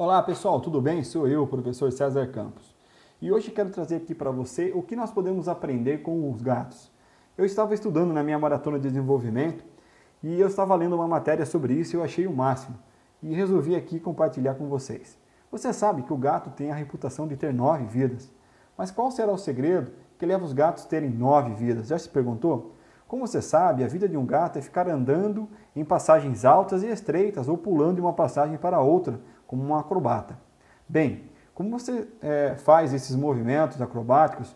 Olá pessoal, tudo bem? Sou eu, o professor César Campos. E hoje quero trazer aqui para você o que nós podemos aprender com os gatos. Eu estava estudando na minha maratona de desenvolvimento e eu estava lendo uma matéria sobre isso e eu achei o máximo. E resolvi aqui compartilhar com vocês. Você sabe que o gato tem a reputação de ter nove vidas. Mas qual será o segredo que leva os gatos a terem nove vidas? Já se perguntou? Como você sabe, a vida de um gato é ficar andando em passagens altas e estreitas ou pulando de uma passagem para outra, como um acrobata. Bem, como você é, faz esses movimentos acrobáticos,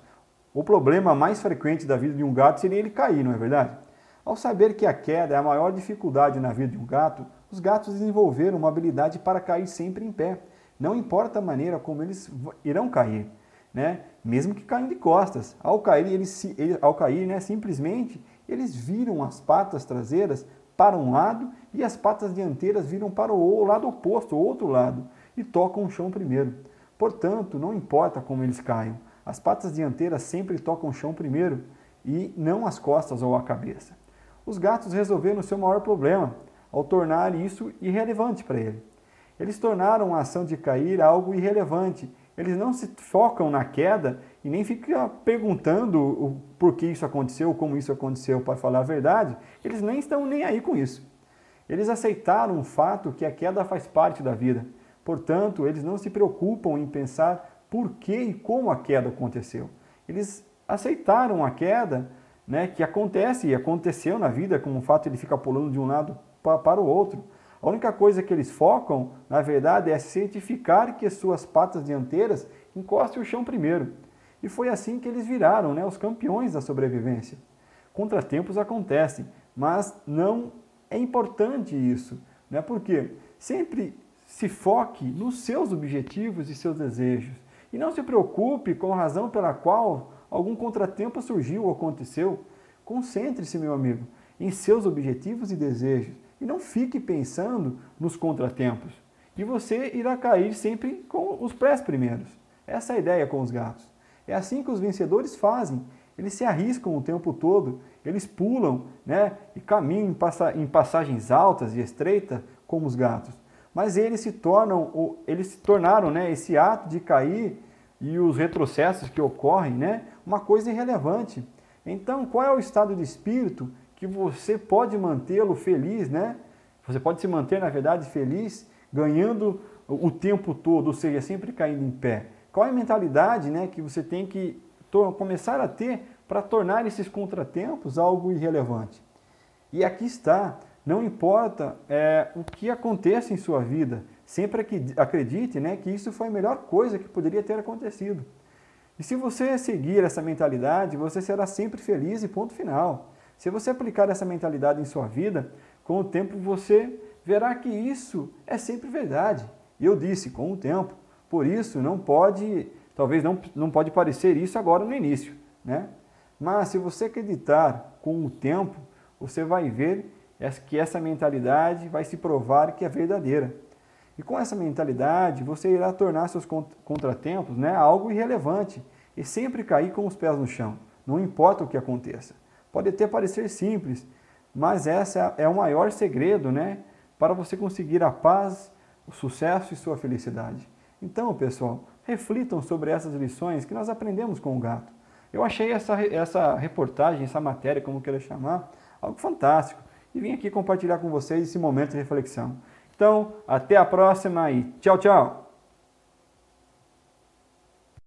o problema mais frequente da vida de um gato seria ele cair, não é verdade? Ao saber que a queda é a maior dificuldade na vida de um gato, os gatos desenvolveram uma habilidade para cair sempre em pé. Não importa a maneira como eles irão cair, né? mesmo que caiam de costas. Ao cair, eles, ao cair né, simplesmente eles viram as patas traseiras para um lado e as patas dianteiras viram para o lado oposto, o outro lado, e tocam o chão primeiro. Portanto, não importa como eles caiam, as patas dianteiras sempre tocam o chão primeiro e não as costas ou a cabeça. Os gatos resolveram o seu maior problema ao tornar isso irrelevante para ele. Eles tornaram a ação de cair algo irrelevante. Eles não se focam na queda e nem ficam perguntando o por que isso aconteceu, como isso aconteceu, para falar a verdade. Eles nem estão nem aí com isso. Eles aceitaram o fato que a queda faz parte da vida. Portanto, eles não se preocupam em pensar por que e como a queda aconteceu. Eles aceitaram a queda né, que acontece e aconteceu na vida, como o fato de ele ficar pulando de um lado para o outro. A única coisa que eles focam, na verdade, é certificar que suas patas dianteiras encostem o chão primeiro. E foi assim que eles viraram né, os campeões da sobrevivência. Contratempos acontecem, mas não é importante isso, né? porque sempre se foque nos seus objetivos e seus desejos. E não se preocupe com a razão pela qual algum contratempo surgiu ou aconteceu. Concentre-se, meu amigo, em seus objetivos e desejos e não fique pensando nos contratempos. E você irá cair sempre com os pés primeiros. Essa é a ideia com os gatos. É assim que os vencedores fazem. Eles se arriscam o tempo todo, eles pulam né, e caminham em passagens altas e estreitas como os gatos. Mas eles se tornam, eles se tornaram né, esse ato de cair e os retrocessos que ocorrem, né, uma coisa irrelevante. Então, qual é o estado de espírito que você pode mantê-lo feliz, né? Você pode se manter, na verdade, feliz, ganhando o tempo todo, ou seja, sempre caindo em pé. Qual é a mentalidade né, que você tem que começar a ter para tornar esses contratempos algo irrelevante? E aqui está, não importa é, o que aconteça em sua vida, sempre acredite né, que isso foi a melhor coisa que poderia ter acontecido. E se você seguir essa mentalidade, você será sempre feliz e ponto final. Se você aplicar essa mentalidade em sua vida, com o tempo você verá que isso é sempre verdade. E eu disse, com o tempo. Por isso, não pode, talvez não, não pode parecer isso agora no início, né? Mas se você acreditar com o tempo, você vai ver que essa mentalidade vai se provar que é verdadeira. E com essa mentalidade, você irá tornar seus contratempos né, algo irrelevante e sempre cair com os pés no chão, não importa o que aconteça. Pode até parecer simples, mas essa é o maior segredo, né? Para você conseguir a paz, o sucesso e sua felicidade. Então, pessoal, reflitam sobre essas lições que nós aprendemos com o gato. Eu achei essa, essa reportagem, essa matéria, como queira chamar, algo fantástico. E vim aqui compartilhar com vocês esse momento de reflexão. Então, até a próxima e tchau, tchau!